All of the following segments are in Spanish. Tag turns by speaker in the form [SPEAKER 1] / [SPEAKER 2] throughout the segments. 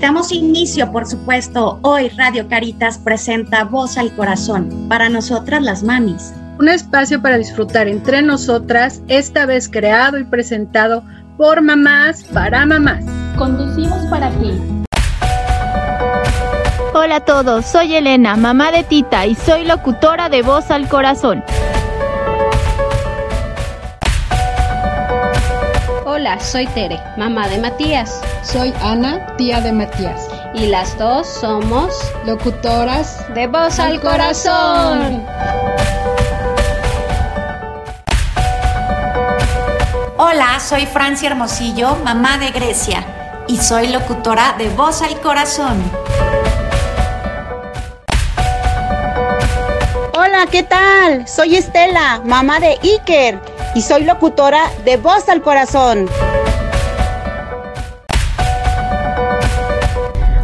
[SPEAKER 1] damos inicio, por supuesto. Hoy Radio Caritas presenta Voz al Corazón, para nosotras las mamis.
[SPEAKER 2] Un espacio para disfrutar entre nosotras, esta vez creado y presentado por mamás para mamás.
[SPEAKER 3] Conducimos para ti.
[SPEAKER 4] Hola a todos, soy Elena, mamá de Tita y soy locutora de Voz al Corazón.
[SPEAKER 5] Hola, soy Tere, mamá de Matías.
[SPEAKER 6] Soy Ana, tía de Matías.
[SPEAKER 5] Y las dos somos
[SPEAKER 6] locutoras
[SPEAKER 5] de Voz al Corazón.
[SPEAKER 1] Hola, soy Francia Hermosillo, mamá de Grecia, y soy locutora de Voz al Corazón.
[SPEAKER 7] Hola, ¿qué tal? Soy Estela, mamá de Iker, y soy locutora de Voz al Corazón.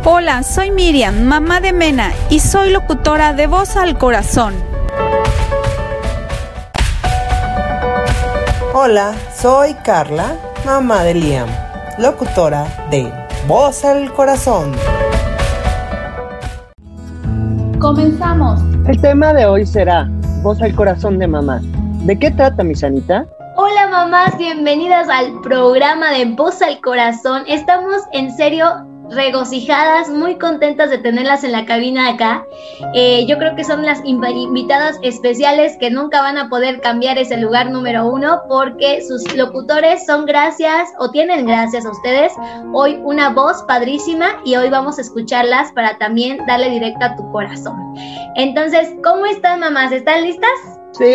[SPEAKER 8] Hola, soy Miriam, mamá de Mena, y soy locutora de Voz al Corazón.
[SPEAKER 9] Hola, soy Carla, mamá de Liam, locutora de Voz al Corazón.
[SPEAKER 3] Comenzamos.
[SPEAKER 10] El tema de hoy será Voz al Corazón de Mamá. ¿De qué trata, mi Sanita?
[SPEAKER 11] Hola mamás, bienvenidas al programa de Voz al Corazón. Estamos en serio regocijadas, muy contentas de tenerlas en la cabina acá. Eh, yo creo que son las invitadas especiales que nunca van a poder cambiar ese lugar número uno porque sus locutores son gracias o tienen gracias a ustedes hoy una voz padrísima y hoy vamos a escucharlas para también darle directo a tu corazón. Entonces, ¿cómo están mamás? ¿Están listas?
[SPEAKER 10] Sí.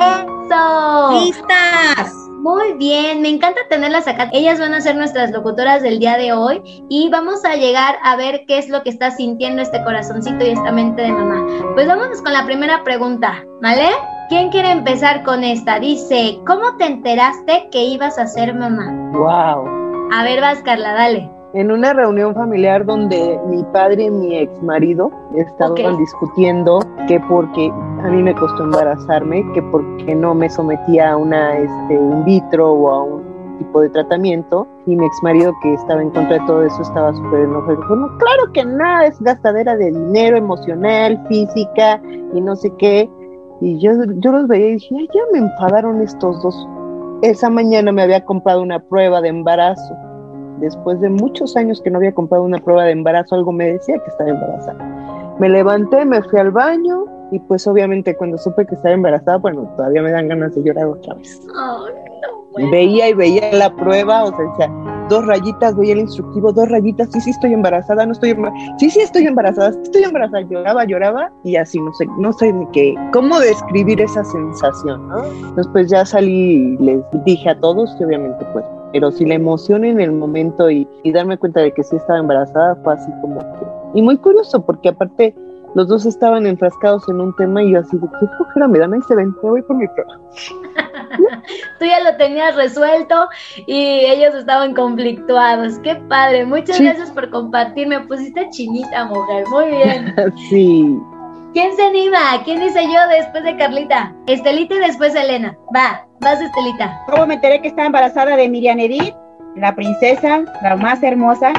[SPEAKER 11] Eso.
[SPEAKER 1] Listas.
[SPEAKER 11] Muy bien, me encanta tenerlas acá. Ellas van a ser nuestras locutoras del día de hoy y vamos a llegar a ver qué es lo que está sintiendo este corazoncito y esta mente de mamá. Pues vámonos con la primera pregunta, ¿vale? ¿Quién quiere empezar con esta? Dice, ¿cómo te enteraste que ibas a ser mamá?
[SPEAKER 10] Wow.
[SPEAKER 11] A ver, vas, Carla, dale.
[SPEAKER 10] En una reunión familiar donde mi padre y mi ex marido estaban discutiendo que porque a mí me costó embarazarme, que porque no me sometía a una este, in vitro o a un tipo de tratamiento, y mi ex marido que estaba en contra de todo eso estaba súper enojado. Dijo, no, claro que nada, es gastadera de dinero emocional, física y no sé qué. Y yo, yo los veía y dije, Ay, ya me enfadaron estos dos. Esa mañana me había comprado una prueba de embarazo después de muchos años que no había comprado una prueba de embarazo, algo me decía que estaba embarazada. Me levanté, me fui al baño y pues obviamente cuando supe que estaba embarazada, bueno, todavía me dan ganas de llorar otra vez. Veía y veía la prueba, o sea, dos rayitas, veía el instructivo, dos rayitas, sí, sí estoy embarazada, no estoy embarazada, sí, sí estoy embarazada, estoy embarazada, lloraba, lloraba y así, no sé, no sé ni qué, cómo describir esa sensación, ¿no? Después ya salí y les dije a todos que obviamente pues pero si la emoción en el momento y, darme cuenta de que sí estaba embarazada fue así como que... Y muy curioso, porque aparte los dos estaban enfrascados en un tema y yo así de, qué flojera me dan, ahí se ven, voy por mi prueba.
[SPEAKER 11] Tú ya lo tenías resuelto y ellos estaban conflictuados. Qué padre, muchas gracias por compartir, me pusiste chinita, mujer, muy bien.
[SPEAKER 10] sí.
[SPEAKER 11] ¿Quién se anima? ¿Quién dice yo después de Carlita? Estelita y después Elena. Va, vas Estelita.
[SPEAKER 7] ¿Cómo me enteré que estaba embarazada de Miriam Edith? La princesa, la más hermosa.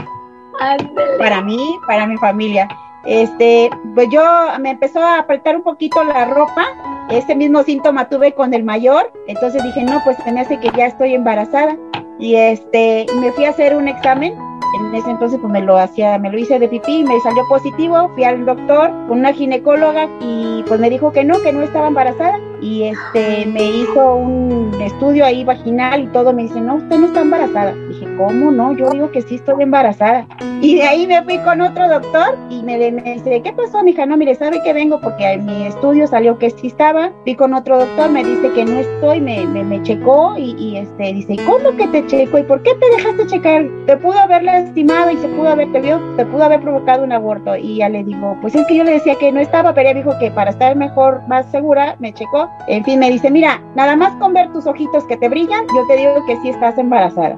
[SPEAKER 7] Para mí, para mi familia. Este, pues yo me empezó a apretar un poquito la ropa. Ese mismo síntoma tuve con el mayor. Entonces dije, no, pues se me hace que ya estoy embarazada. Y este, me fui a hacer un examen en ese entonces pues me lo hacía, me lo hice de pipí, me salió positivo, fui al doctor con una ginecóloga y pues me dijo que no, que no estaba embarazada y este me hizo un estudio ahí vaginal y todo, me dice, no, usted no está embarazada. Dije, ¿cómo no? Yo digo que sí estoy embarazada. Y de ahí me fui con otro doctor y me, dice, ¿qué pasó, mija? No, mire, ¿sabe que vengo? Porque en mi estudio salió que sí estaba. Fui con otro doctor, me dice que no estoy, me, me, me checó y, este dice, ¿cómo que te checó? ¿Y por qué te dejaste checar? Te pudo haber lastimado y se pudo haber, te, vio, te pudo haber provocado un aborto. Y ya le digo, pues es que yo le decía que no estaba, pero ella dijo que para estar mejor, más segura, me checó en fin, me dice, mira, nada más con ver tus ojitos que te brillan, yo te digo que sí estás embarazada.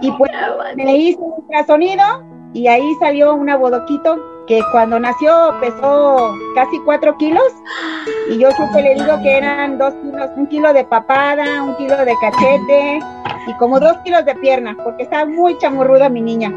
[SPEAKER 7] Y pues me hice un ultrasonido y ahí salió una bodoquito que cuando nació pesó casi cuatro kilos y yo siempre le digo que eran dos kilos, un kilo de papada, un kilo de cachete y como dos kilos de pierna, porque estaba muy chamurruda mi niña.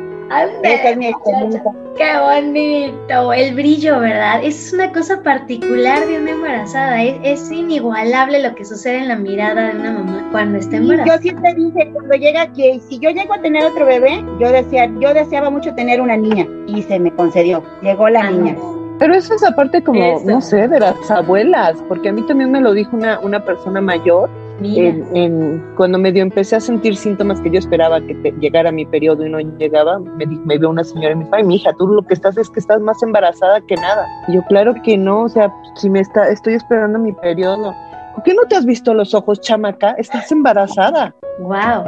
[SPEAKER 7] Esa es mi experiencia.
[SPEAKER 11] Qué bonito, el brillo, ¿verdad? Es una cosa particular de una embarazada, es, inigualable lo que sucede en la mirada de una mamá cuando está embarazada.
[SPEAKER 7] yo siempre dije, cuando llega que si yo llego a tener otro bebé, yo, decía, yo deseaba mucho tener una niña y se me concedió, llegó la ah, niña.
[SPEAKER 10] Pero eso es aparte como, no sé, de las abuelas, porque a mí también me lo dijo una, una persona mayor en, cuando medio empecé a sentir síntomas que yo esperaba que llegara mi periodo y no llegaba, me, me vio una señora y me dijo, ay, hija, tú lo que estás es que estás más embarazada que nada. Y yo, claro que no, o sea, si me está, estoy esperando mi periodo. ¿Por qué no te has visto los ojos, chamaca? Estás embarazada.
[SPEAKER 11] Wow.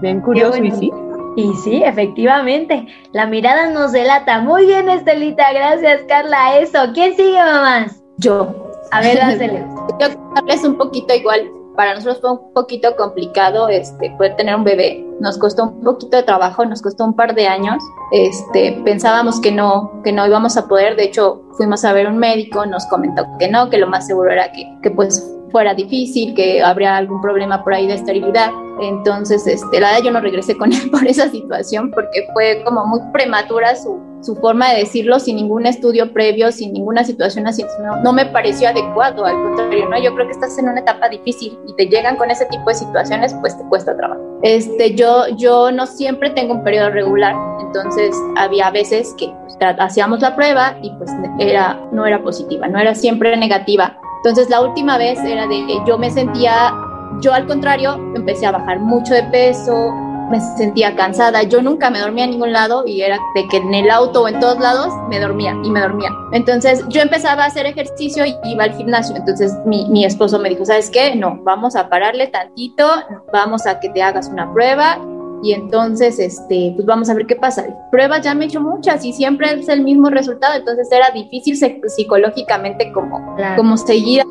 [SPEAKER 10] Bien curioso, y sí.
[SPEAKER 11] Y sí, efectivamente, la mirada nos delata. Muy bien, Estelita, gracias, Carla. Eso, ¿quién sigue, mamás?
[SPEAKER 12] Yo.
[SPEAKER 11] A ver, dásele.
[SPEAKER 12] Yo contarles un poquito igual para nosotros fue un poquito complicado este, poder tener un bebé. Nos costó un poquito de trabajo, nos costó un par de años. Este, pensábamos que no, que no íbamos a poder. De hecho, fuimos a ver un médico, nos comentó que no, que lo más seguro era que, que pues fuera difícil, que habría algún problema por ahí de esterilidad. Entonces, este, la verdad yo no regresé con él por esa situación porque fue como muy prematura su, su forma de decirlo sin ningún estudio previo, sin ninguna situación así. No, no, me pareció adecuado, al contrario, ¿no? Yo creo que estás en una etapa difícil y te llegan con ese tipo de situaciones, pues te cuesta trabajo. Este, yo, yo no siempre tengo un periodo regular, entonces había veces que pues, hacíamos la prueba y pues era, no era positiva, no era siempre negativa entonces la última vez era de yo me sentía, yo al contrario, empecé a bajar mucho de peso, me sentía cansada, yo nunca me dormía en ningún lado y era de que en el auto o en todos lados me dormía y me dormía. Entonces yo empezaba a hacer ejercicio y iba al gimnasio. Entonces mi, mi esposo me dijo, ¿sabes qué? No, vamos a pararle tantito, vamos a que te hagas una prueba y entonces, este, pues vamos a ver qué pasa. Pruebas ya me he hecho muchas y siempre es el mismo resultado, entonces era difícil psicológicamente como, como seguir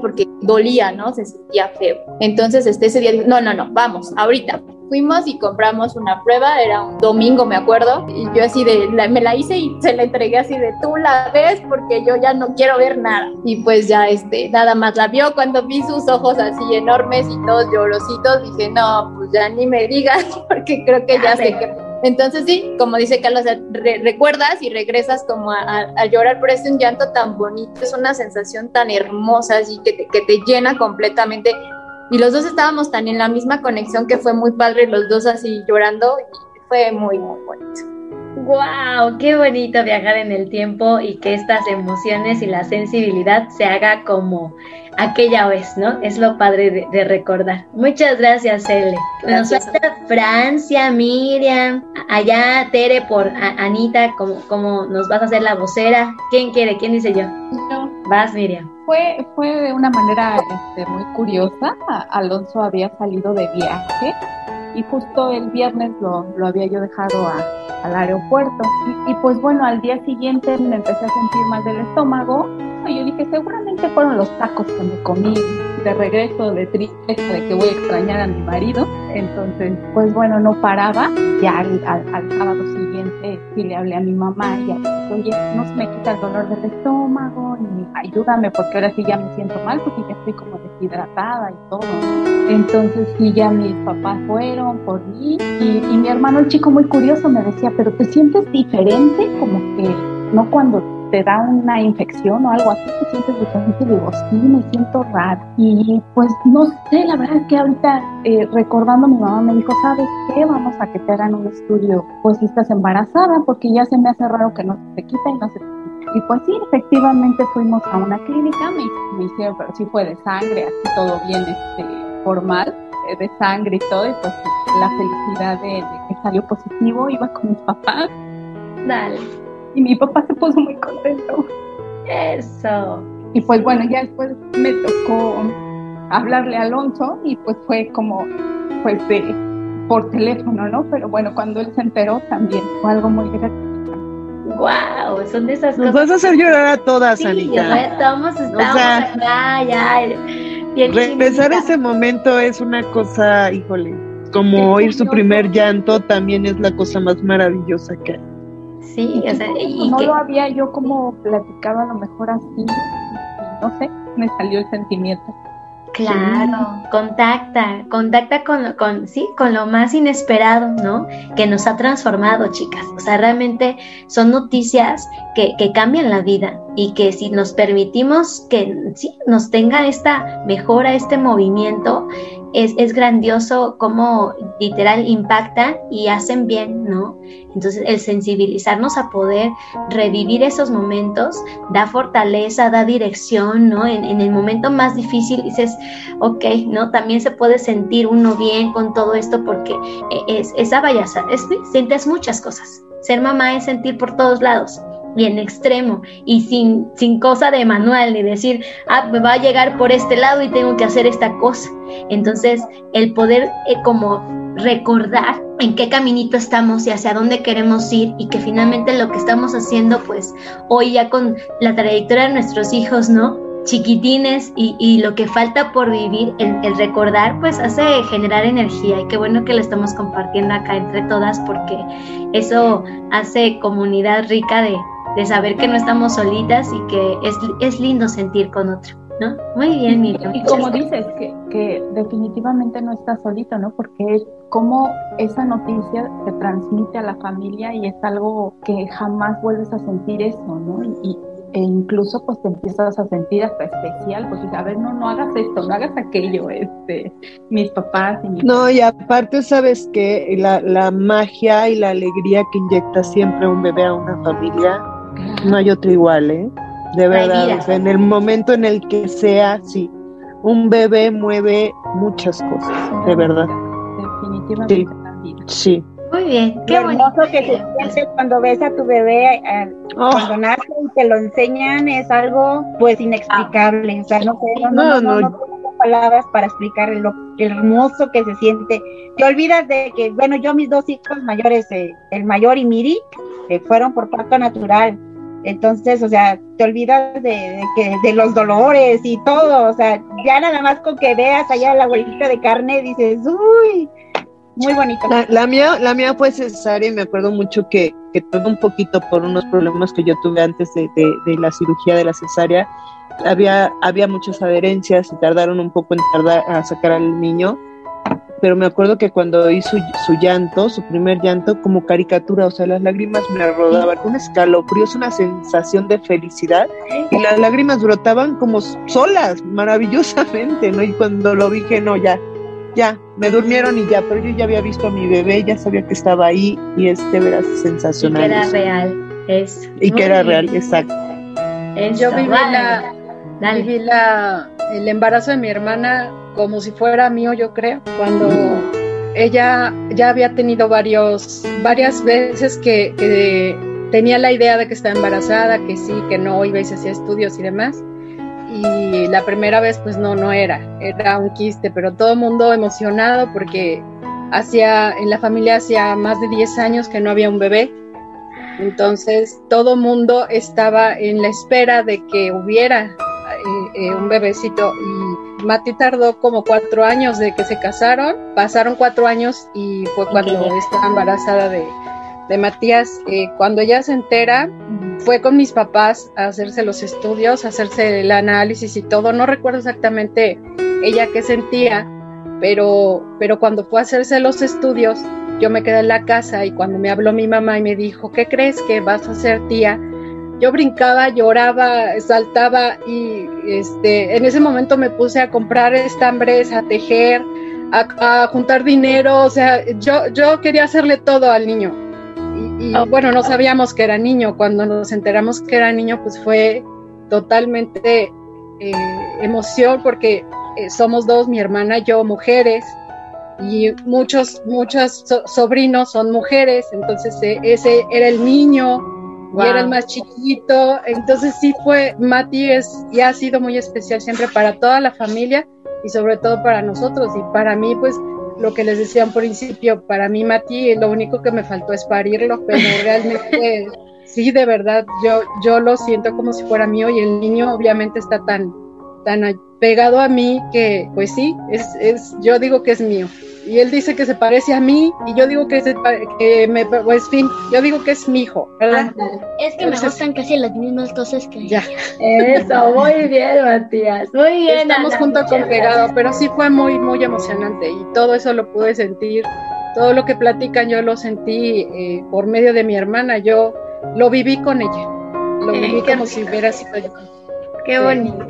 [SPEAKER 12] porque dolía, ¿no? Se sentía feo. Entonces, este, ese día no, no, no, vamos, ahorita. Fuimos y compramos una prueba, era un domingo, me acuerdo, y yo así de, me la hice y se la entregué así de, tú la ves porque yo ya no quiero ver nada. Y pues ya, este, nada más la vio cuando vi sus ojos así enormes y todos llorositos, dije, no, pues ya ni me digas porque creo que ya sé que entonces sí, como dice Carlos, recuerdas y regresas como a, llorar, pero es un llanto tan bonito, es una sensación tan hermosa, así que te, que te llena completamente. Y los dos estábamos tan en la misma conexión que fue muy padre, los dos así llorando, y fue muy, muy bonito.
[SPEAKER 11] ¡Wow! Qué bonito viajar en el tiempo y que estas emociones y la sensibilidad se haga como aquella vez, ¿no? Es lo padre de, recordar. Muchas gracias, Ele. Nos falta Francia, Miriam, allá Tere por Anita, como, como nos vas a hacer la vocera. ¿Quién quiere? ¿Quién dice yo?
[SPEAKER 3] Yo.
[SPEAKER 11] Vas, Miriam.
[SPEAKER 3] Fue, fue de una manera este, muy curiosa. Alonso había salido de viaje y justo el viernes lo, lo había yo dejado al aeropuerto. Y, y, pues bueno, al día siguiente me empecé a sentir mal del estómago y yo dije, seguramente fueron los tacos que me comí de regreso de tristeza de que voy a extrañar a mi marido. Entonces, pues bueno, no paraba. Ya al, sábado siguiente sí le hablé a mi mamá y dije, oye, no se me quita el dolor del estómago, ni ayúdame porque ahora sí ya me siento mal porque ya estoy como deshidratada y todo. Entonces sí, ya mis papás fueron por mí y mi hermano, el chico muy curioso, me decía, pero te sientes diferente, como que no cuando te da una infección o algo así, te sientes diferente. digo, sí, me siento rara. Y pues no sé, la verdad que ahorita eh, recordando, mi mamá me dijo, ¿sabes qué? Vamos a que te hagan un estudio, pues si estás embarazada, porque ya se me hace raro que no se te quita y no se te quita. Y pues sí, efectivamente fuimos a una clínica, me, hicieron, pero sí fue de sangre, así todo bien este, formal, eh, de sangre y todo, y pues la felicidad de que salió positivo, iba con mis papás.
[SPEAKER 11] Dale
[SPEAKER 3] y mi papá se puso muy contento.
[SPEAKER 11] Eso.
[SPEAKER 3] Y pues bueno, ya después me tocó hablarle a Alonso y pues fue como, pues de, por teléfono, ¿no? Pero bueno, cuando él se enteró también fue algo muy gratificante.
[SPEAKER 11] Wow, son de esas
[SPEAKER 10] Nos vas a hacer llorar a todas,
[SPEAKER 11] sí,
[SPEAKER 10] Anita.
[SPEAKER 11] Estamos, estamos ya, ya.
[SPEAKER 10] Regresar ese momento es una cosa, híjole, como oír su primer llanto también es la cosa más maravillosa que hay.
[SPEAKER 11] Sí, o sea, y
[SPEAKER 3] no lo había yo como platicado a lo mejor así, no sé, me salió el sentimiento.
[SPEAKER 11] Claro, contacta, contacta con, con, sí, con lo más inesperado, ¿no? Que nos ha transformado, chicas. O sea, realmente son noticias que, que cambian la vida y que si nos permitimos que sí, nos tenga esta mejora, este movimiento, es, es grandioso cómo literal impactan y hacen bien, ¿no? Entonces, el sensibilizarnos a poder revivir esos momentos da fortaleza, da dirección, ¿no? En, en el momento más difícil dices, ok, ¿no? También se puede sentir uno bien con todo esto porque es, esa vaya, es, sientes muchas cosas. Ser mamá es sentir por todos lados y en extremo y sin, sin cosa de manual ni decir, ah, me va a llegar por este lado y tengo que hacer esta cosa. Entonces, el poder eh, como recordar en qué caminito estamos y hacia dónde queremos ir y que finalmente lo que estamos haciendo, pues hoy ya con la trayectoria de nuestros hijos, ¿no? chiquitines y, lo que falta por vivir, el, recordar, pues hace generar energía y qué bueno que lo estamos compartiendo acá entre todas porque eso hace comunidad rica de, de saber que no estamos solitas y que es, es lindo sentir con otro. ¿No? Muy bien, Miriam.
[SPEAKER 3] Y, como dices, que, que, definitivamente no estás solito, ¿no? Porque como esa noticia se transmite a la familia y es algo que jamás vuelves a sentir eso, ¿no? Y, e incluso pues te empiezas a sentir hasta especial, pues a ver, no, no hagas esto, no hagas aquello, este, mis papás y mis
[SPEAKER 10] No, y aparte sabes que la, la magia y la alegría que inyecta siempre un bebé a una familia no hay otro igual, ¿eh? De verdad, en el momento en el que sea, sí, un bebé mueve muchas cosas, de verdad.
[SPEAKER 3] Definitivamente.
[SPEAKER 10] Sí.
[SPEAKER 11] Muy bien,
[SPEAKER 7] qué hermoso que se siente cuando ves a tu bebé eh, oh. cuando nace y te lo enseñan es algo pues inexplicable, o sea, no sé, no, no, no, no, tengo palabras para explicar lo hermoso que se siente. Te olvidas de que, bueno, yo mis dos hijos mayores, eh, el mayor y Miri, eh, fueron por parto natural, entonces, o sea, te olvidas de, que, de los dolores y todo, o sea, ya nada más con que veas allá la abuelita de carne, dices, uy, muy bonito.
[SPEAKER 10] La, mía, la mía fue cesárea y me acuerdo mucho que, que todo un poquito por unos problemas que yo tuve antes de, de, la cirugía de la cesárea, había, había muchas adherencias y tardaron un poco en tardar a sacar al niño pero me acuerdo que cuando hizo su, llanto, su primer llanto, como caricatura, o sea, las lágrimas me rodaban, un escalofrío, es una sensación de felicidad, y las lágrimas brotaban como solas, maravillosamente, ¿no? Y cuando lo dije, no, ya, ya, me durmieron y ya, pero yo ya había visto a mi bebé, ya sabía que estaba ahí, y este verás sensacional.
[SPEAKER 11] Y que era real, es.
[SPEAKER 10] Y que era real, exacto.
[SPEAKER 2] yo viví la, viví la, el embarazo de mi hermana como si fuera mío, yo creo, cuando ella ya había tenido varios, varias veces que, tenía la idea de que estaba embarazada, que sí, que no, iba y se hacía estudios y demás. Y la primera vez pues no, no era, era un quiste, pero todo el mundo emocionado porque hacía, en la familia hacía más de 10 años que no había un bebé. Entonces todo mundo estaba en la espera de que hubiera eh, eh, un bebecito y Mati tardó como cuatro años de que se casaron, pasaron cuatro años y fue cuando estaba embarazada de, Matías. Eh, cuando ella se entera, fue con mis papás a hacerse los estudios, a hacerse el análisis y todo. No recuerdo exactamente ella qué sentía, pero, pero cuando fue a hacerse los estudios, yo me quedé en la casa y cuando me habló mi mamá y me dijo, ¿qué crees que vas a ser tía? Yo brincaba, lloraba, saltaba y este, en ese momento me puse a comprar estambres, a tejer, a, juntar dinero, o sea, yo, yo quería hacerle todo al niño. Y, oh. bueno, no sabíamos que era niño, cuando nos enteramos que era niño, pues fue totalmente eh, emoción porque eh, somos dos, mi hermana y yo, mujeres, y muchos, muchos sobrinos son mujeres, entonces eh, ese era el niño y era el más chiquito. Entonces sí fue, Mati es y ha sido muy especial siempre para toda la familia y sobre todo para nosotros. Y para mí, pues lo que les decía en principio, para mí Mati lo único que me faltó es parirlo, pero realmente sí, de verdad, yo, yo lo siento como si fuera mío y el niño obviamente está tan, tan pegado a mí que pues sí, es, es, yo digo que es mío y él dice que se parece a mí y yo digo que, se, que me, pues fin, yo digo que es mi hijo, ¿verdad?
[SPEAKER 11] Es que me gustan casi las mismas cosas que
[SPEAKER 2] ya.
[SPEAKER 11] Eso, muy bien, Matías, muy bien.
[SPEAKER 2] Estamos junto con pegado, pero sí fue muy, muy emocionante y todo eso lo pude sentir, todo lo que platican yo lo sentí eh, por medio de mi hermana, yo lo viví con ella, lo viví como si hubiera sido yo.
[SPEAKER 11] Qué bonito.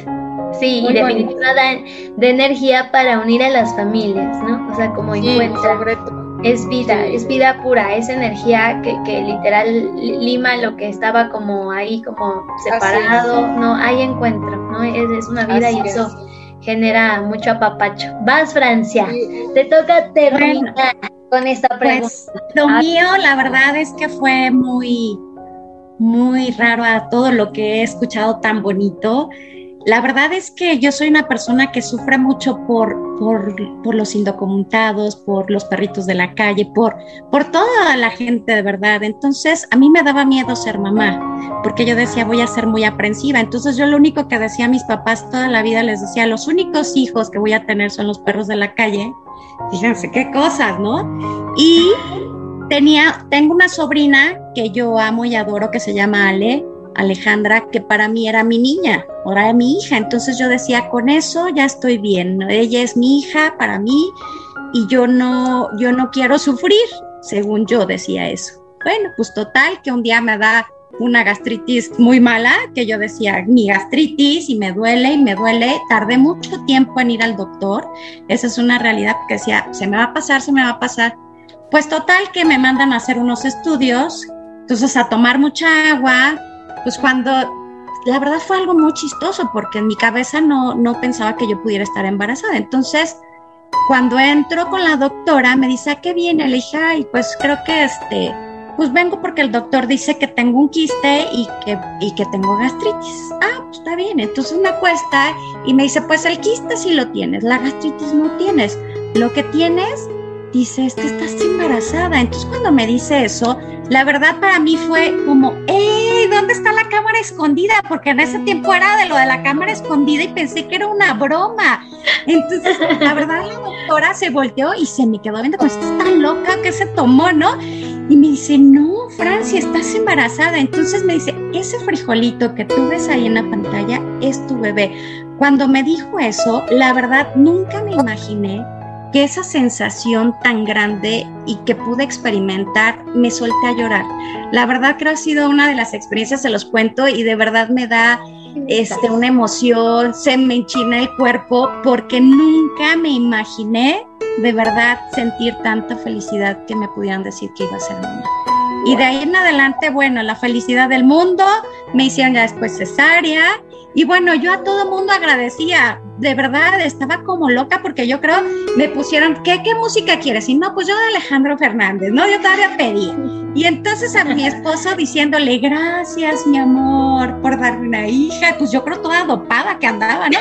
[SPEAKER 11] Sí, y definitivamente de energía para unir a las familias, ¿no? O sea, como encuentra. Es vida, es vida pura, es energía que, que, literal lima lo que estaba como ahí, como separado, ¿no? Hay encuentro, ¿no? Es, es una vida y eso genera mucho apapacho. Vas, Francia, te toca terminar con esta pregunta. Pues,
[SPEAKER 1] lo mío, la verdad es que fue muy, muy raro a todo lo que he escuchado tan bonito. La verdad es que yo soy una persona que sufre mucho por, por, los indocumentados, por los perritos de la calle, por, por toda la gente de verdad. Entonces a mí me daba miedo ser mamá, porque yo decía voy a ser muy aprensiva. Entonces yo lo único que decía a mis papás toda la vida les decía, los únicos hijos que voy a tener son los perros de la calle. Fíjense qué cosas, ¿no? Y tenía, tengo una sobrina que yo amo y adoro que se llama Ale Alejandra, que para mí era mi niña, ahora era mi hija. Entonces yo decía, con eso ya estoy bien. Ella es mi hija para mí y yo no, yo no quiero sufrir, según yo decía eso. Bueno, pues total, que un día me da una gastritis muy mala, que yo decía, mi gastritis y me duele y me duele. Tardé mucho tiempo en ir al doctor. Esa es una realidad que decía, se me va a pasar, se me va a pasar. Pues total que me mandan a hacer unos estudios, entonces a tomar mucha agua, pues cuando la verdad fue algo muy chistoso porque en mi cabeza no, no pensaba que yo pudiera estar embarazada. Entonces, cuando entro con la doctora, me dice, ¿a qué viene? Le dije, ay, pues creo que este, pues vengo porque el doctor dice que tengo un quiste y que, y que tengo gastritis. Ah, pues está bien. Entonces me acuesta y me dice, pues el quiste sí lo tienes, la gastritis no tienes. Lo que tienes, dice, es que estás embarazada. Entonces cuando me dice eso, la verdad para mí fue como, ¡Ey! ¿Dónde está la cámara escondida? Porque en ese tiempo era de lo de la cámara escondida y pensé que era una broma. Entonces, la verdad, la doctora se volteó y se me quedó viendo, pues estás tan loca que se tomó, ¿no? Y me dice, no, Francia, estás embarazada. Entonces me dice, ese frijolito que tú ves ahí en la pantalla es tu bebé. Cuando me dijo eso, la verdad, nunca me imaginé que esa sensación tan grande y que pude experimentar, me solté a llorar. La verdad creo que ha sido una de las experiencias, se los cuento, y de verdad me da este, una emoción, se me enchina el cuerpo, porque nunca me imaginé de verdad sentir tanta felicidad que me pudieran decir que iba a ser mamá. Y de ahí en adelante, bueno, la felicidad del mundo, me hicieron ya después cesárea, y bueno, yo a todo mundo agradecía, de verdad, estaba como loca porque yo creo, me pusieron, ¿qué, qué música quieres? Y no, pues yo de Alejandro Fernández, ¿no? Yo todavía pedí. Y entonces a mi esposo diciéndole, gracias, mi amor, por darme una hija, pues yo creo toda dopada que andaba, ¿no?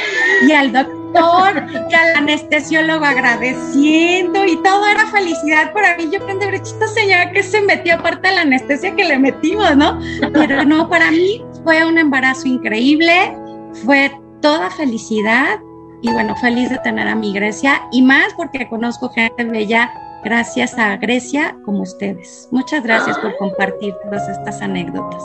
[SPEAKER 1] Y al doctor, que al anestesiólogo agradeciendo y todo era felicidad para mí. Yo creo, esta señora que se metió aparte de la anestesia que le metimos, ¿no? Pero no, para mí fue un embarazo increíble, fue toda felicidad y bueno, feliz de tener a mi Grecia y más porque conozco gente bella gracias a Grecia como ustedes. Muchas gracias por compartir todas estas anécdotas.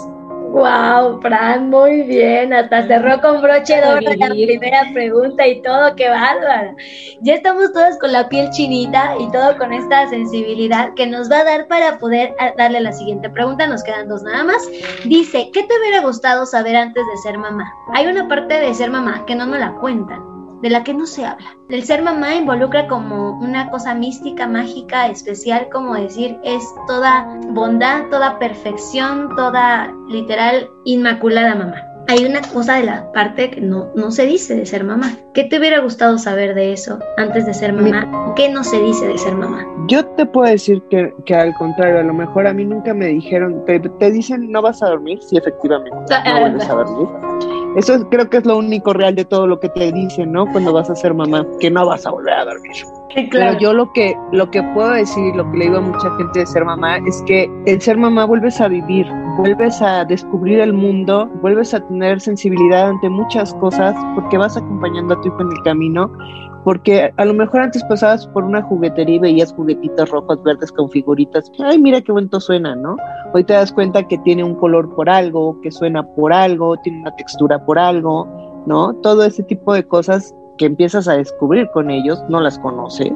[SPEAKER 11] Wow, Fran, muy bien. Hasta cerró con broche de oro la primera pregunta y todo, qué bárbaro. Ya estamos todos con la piel chinita y todo con esta sensibilidad que nos va a dar para poder darle la siguiente pregunta. Nos quedan dos nada más. Dice, ¿qué te hubiera gustado saber antes de ser mamá? Hay una parte de ser mamá que no nos la cuentan de la que no se habla. El ser mamá involucra como una cosa mística, mágica, especial, como decir, es toda bondad, toda perfección, toda literal inmaculada mamá. Hay una cosa de la parte que no, no se dice de ser mamá. ¿Qué te hubiera gustado saber de eso antes de ser mamá? ¿Qué no se dice de ser mamá?
[SPEAKER 10] Yo te puedo decir que, que al contrario, a lo mejor a mí nunca me dijeron, te, te dicen no vas a dormir, sí, efectivamente, no vuelves a dormir eso creo que es lo único real de todo lo que te dicen, ¿no? Cuando vas a ser mamá, que no vas a volver a dormir. claro. Pero yo lo que, lo que puedo decir, lo que le digo a mucha gente de ser mamá, es que el ser mamá vuelves a vivir, vuelves a descubrir el mundo, vuelves a tener sensibilidad ante muchas cosas, porque vas acompañando a tu hijo en el camino porque a lo mejor antes pasabas por una juguetería y veías juguetitos rojos, verdes con figuritas, ay, mira qué bonito suena, ¿no? Hoy te das cuenta que tiene un color por algo, que suena por algo, tiene una textura por algo, ¿no? Todo ese tipo de cosas que empiezas a descubrir con ellos, no las conoces,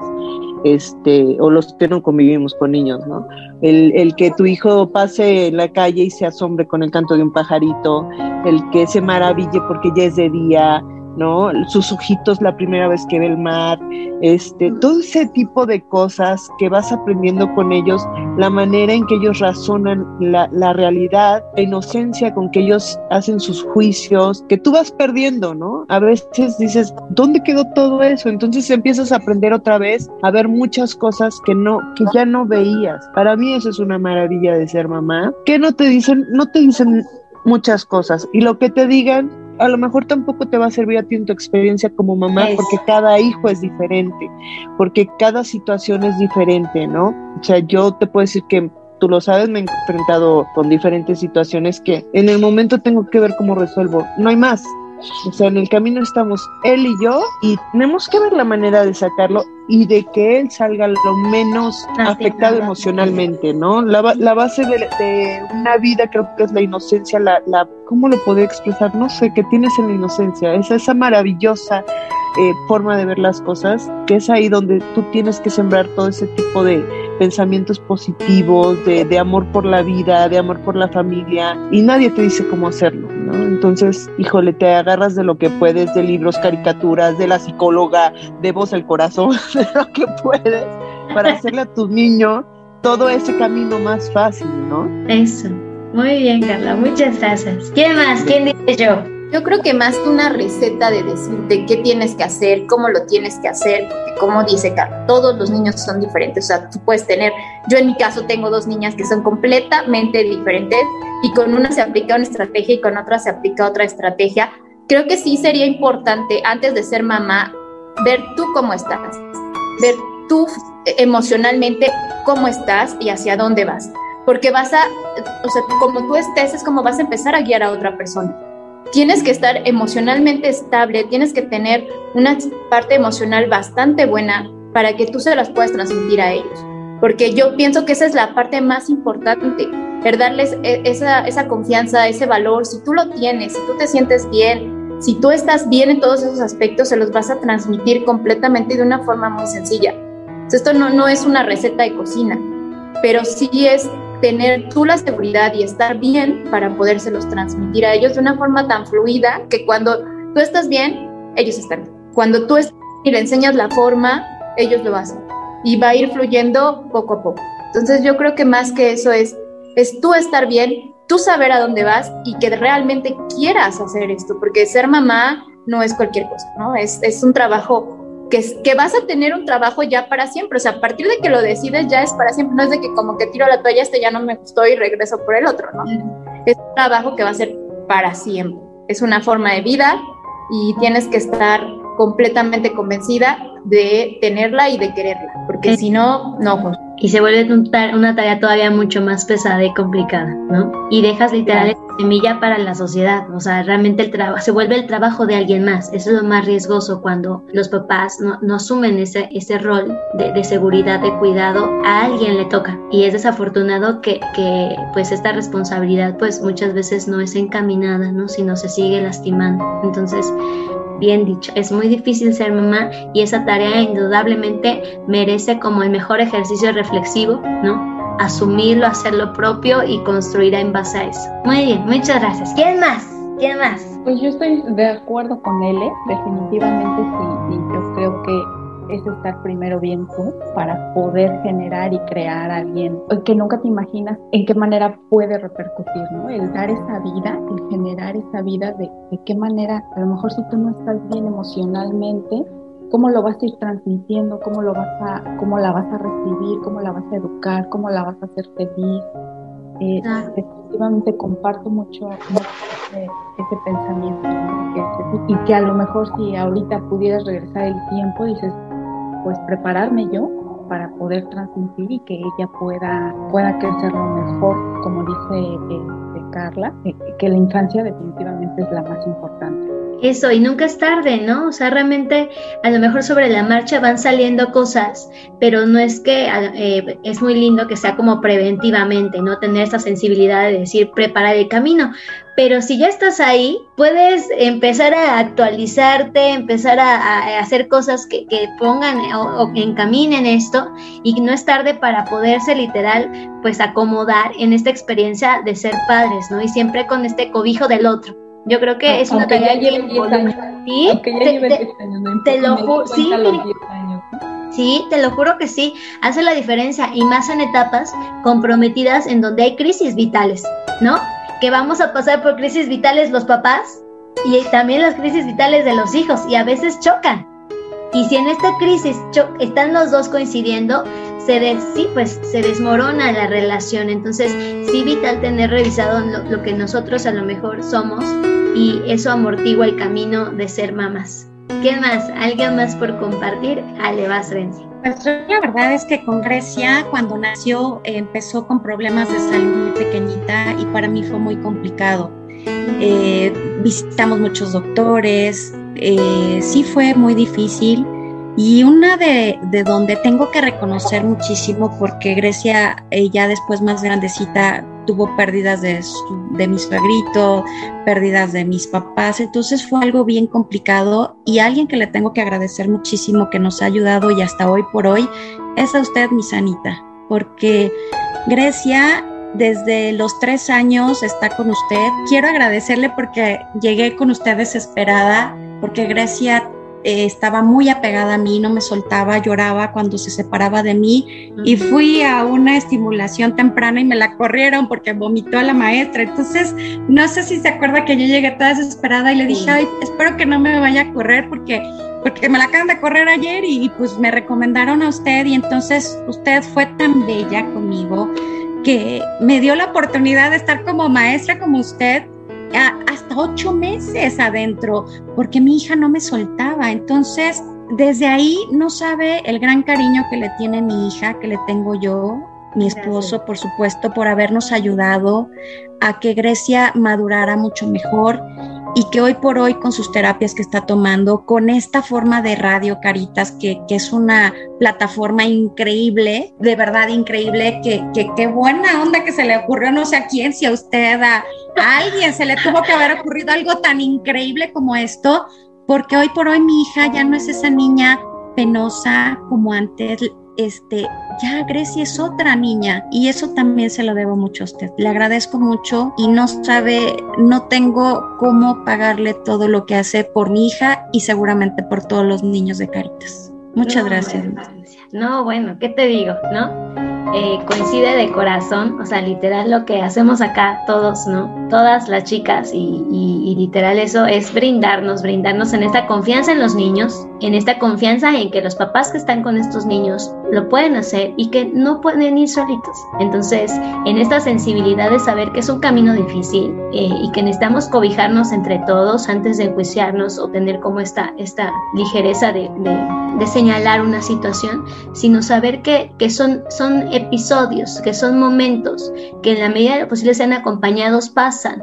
[SPEAKER 10] este, o los que no convivimos con niños, ¿no? El, el, que tu hijo pase en la calle y se asombre con el canto de un pajarito, el que se maraville porque ya es de día, ¿no? Sus ojitos la primera vez que ve el mar, este, todo ese tipo de cosas que vas aprendiendo con ellos, la manera en que ellos razonan la, la realidad, la inocencia con que ellos hacen sus juicios, que tú vas perdiendo, ¿no? A veces dices, ¿dónde quedó todo eso? Entonces empiezas a aprender otra vez a ver muchas cosas que no, que ya no veías. Para mí eso es una maravilla de ser mamá, que no te dicen, no te dicen muchas cosas y lo que te digan a lo mejor tampoco te va a servir a ti en tu experiencia como mamá porque cada hijo es diferente, porque cada situación es diferente, ¿no? O sea, yo te puedo decir que tú lo sabes, me he enfrentado con diferentes situaciones que en el momento tengo que ver cómo resuelvo, no hay más. O sea, en el camino estamos él y yo y tenemos que ver la manera de sacarlo y de que él salga lo menos afectado emocionalmente, ¿no? La, la base de, una vida creo que es la inocencia, la, la, ¿cómo lo puedo expresar? No sé, que tienes en la inocencia, es esa maravillosa eh, forma de ver las cosas, que es ahí donde tú tienes que sembrar todo ese tipo de pensamientos positivos, de, de amor por la vida, de amor por la familia, y nadie te dice cómo hacerlo, Entonces, híjole, te agarras de lo que puedes, de libros, caricaturas, de la psicóloga, de voz al corazón, de lo que puedes, para hacerle a tu niño todo ese camino más fácil, ¿no?
[SPEAKER 11] Eso. Muy bien, Carla, muchas gracias. ¿Quién más? ¿Quién dice yo?
[SPEAKER 12] Yo creo que más que una receta de decirte qué tienes que hacer, cómo lo tienes que hacer, porque como dice Carla, todos los niños son diferentes. O sea, tú puedes tener, yo en mi caso tengo dos niñas que son completamente diferentes y con una se aplica una estrategia y con otra se aplica otra estrategia. Creo que sí sería importante, antes de ser mamá, ver tú cómo estás, ver tú emocionalmente cómo estás y hacia dónde vas. Porque vas a, o sea, como tú estés, es como vas a empezar a guiar a otra persona tienes que estar emocionalmente estable, tienes que tener una parte emocional bastante buena para que tú se las puedas transmitir a ellos. Porque yo pienso que esa es la parte más importante, el darles e, esa, esa confianza, ese valor. Si tú lo tienes, si tú te sientes bien, si tú estás bien en todos esos aspectos, se los vas a transmitir completamente de una forma muy sencilla. Esto no, no es una receta de cocina, pero sí es tener tú la seguridad y estar bien para podérselos transmitir a ellos de una forma tan fluida que cuando tú estás bien, ellos están bien. Cuando tú y le enseñas la forma, ellos lo hacen. Y va a ir fluyendo poco a poco. Entonces yo creo que más que eso es, es tú estar bien, tú saber a dónde vas y que realmente quieras hacer esto, porque ser mamá no es cualquier cosa, ¿no? Es, es un trabajo que, que, vas a tener un trabajo ya para siempre. O sea, a partir de que lo decides ya es para siempre. No es de que como que tiro la toalla, este ya no me gustó y regreso por el otro, ¿no? Es un trabajo que va a ser para siempre. Es una forma de vida y tienes que estar completamente convencida de tenerla y de quererla, porque si no, no
[SPEAKER 11] Y se vuelve una tarea todavía mucho más pesada y complicada, ¿no? Y dejas literal semilla para la sociedad, o sea, realmente el trabajo se vuelve el trabajo de alguien más. Eso es lo más riesgoso cuando los papás no, no asumen ese, ese rol de, de, seguridad, de cuidado, a alguien le toca. Y es desafortunado que, que, pues esta responsabilidad pues muchas veces no es encaminada, ¿no? Sino se sigue lastimando. Entonces, bien dicho. Es muy difícil ser mamá y esa tarea indudablemente merece como el mejor ejercicio reflexivo, ¿no? Asumirlo, hacer lo propio y construir en base a eso. Muy bien, muchas gracias. ¿Quién más? ¿Quién más?
[SPEAKER 3] Pues yo estoy de acuerdo con él, definitivamente sí. Y yo creo que es estar primero bien tú para poder generar y crear a alguien que nunca te imaginas en qué manera puede repercutir, ¿no? El dar esa vida, el generar esa vida, de, de qué manera, a lo mejor si tú no estás bien emocionalmente, cómo lo vas a ir transmitiendo, cómo lo vas a, cómo la vas a recibir, cómo la vas a educar, cómo la vas a hacer feliz. Eh, Definitivamente comparto mucho, ese, pensamiento y que a lo mejor si ahorita pudieras regresar el tiempo, dices, pues prepararme yo para poder transmitir y que ella pueda, pueda crecer lo mejor, como dice eh, Carla, que la infancia definitivamente es la más importante.
[SPEAKER 11] Eso, y nunca es tarde, ¿no? O sea, realmente a lo mejor sobre la marcha van saliendo cosas, pero no es que eh, es muy lindo que sea como preventivamente, ¿no? Tener esa sensibilidad de decir, preparar el camino. Pero si ya estás ahí, puedes empezar a actualizarte, empezar a, hacer cosas que, pongan o, o, que encaminen esto y no es tarde para poderse literal, pues acomodar en esta experiencia de ser padres, ¿no? Y siempre con este cobijo del otro. Yo creo que es una tarea bien
[SPEAKER 3] ¿Sí?
[SPEAKER 11] te, lo juro, sí. Sí, te lo juro que sí, hace la diferencia y más en etapas comprometidas en donde hay crisis vitales, ¿no? Que vamos a pasar por crisis vitales los papás y también las crisis vitales de los hijos y a veces chocan. Y si en esta crisis están los dos coincidiendo, se sí, pues se desmorona la relación. Entonces, sí vital tener revisado lo, que nosotros a lo mejor somos y eso amortigua el camino de ser mamás. ¿Qué más? ¿Alguien más por compartir? Ale, vas, Renzi.
[SPEAKER 1] Pues la verdad es que con Grecia, cuando nació, empezó con problemas de salud muy pequeñita y para mí fue muy complicado. Eh, visitamos muchos doctores, eh, sí fue muy difícil. Y una de, de, donde tengo que reconocer muchísimo, porque Grecia, ya después más grandecita, tuvo pérdidas de, de mi suegrito, pérdidas de mis papás, entonces fue algo bien complicado. Y alguien que le tengo que agradecer muchísimo que nos ha ayudado y hasta hoy por hoy es a usted, mi Sanita, porque Grecia desde los tres años está con usted. Quiero agradecerle porque llegué con usted desesperada, porque Grecia eh, estaba muy apegada a mí, no me soltaba, lloraba cuando se separaba de mí y fui a una estimulación temprana y me la corrieron porque vomitó a la maestra. Entonces, no sé si se acuerda que yo llegué toda desesperada y le dije, ay, espero que no me vaya a correr porque porque me la acaban de correr ayer y, y, pues me recomendaron a usted y entonces usted fue tan bella conmigo que me dio la oportunidad de estar como maestra como usted hasta ocho meses adentro, porque mi hija no me soltaba. Entonces, desde ahí no sabe el gran cariño que le tiene mi hija, que le tengo yo, mi esposo, por supuesto, por habernos ayudado a que Grecia madurara mucho mejor y que hoy por hoy con sus terapias que está tomando, con esta forma de radio Caritas, que, que es una plataforma increíble, de verdad increíble, que, qué buena onda que se le ocurrió, no sé a quién, si a usted, a, a alguien se le tuvo que haber ocurrido algo tan increíble como esto, porque hoy por hoy mi hija ya no es esa niña penosa como antes, este, ya Grecia es otra niña y eso también se lo debo mucho a usted. Le agradezco mucho y no sabe, no tengo cómo pagarle todo lo que hace por mi hija y seguramente por todos los niños de Caritas. Muchas gracias.
[SPEAKER 11] no, bueno, ¿qué te digo? ¿No? Eh, coincide de corazón, o sea, literal lo que hacemos acá todos, ¿no? Todas las chicas y, y, literal eso es brindarnos, brindarnos en esta confianza en los niños, en esta confianza en que los papás que están con estos niños lo pueden hacer y que no pueden ir solitos. Entonces, en esta sensibilidad de saber que es un camino difícil eh, y que necesitamos cobijarnos entre todos antes de enjuiciarnos o tener como esta, esta ligereza de, de, señalar una situación, sino saber que, que son, son episodios, que son momentos que en la medida de lo posible sean acompañados, pasan,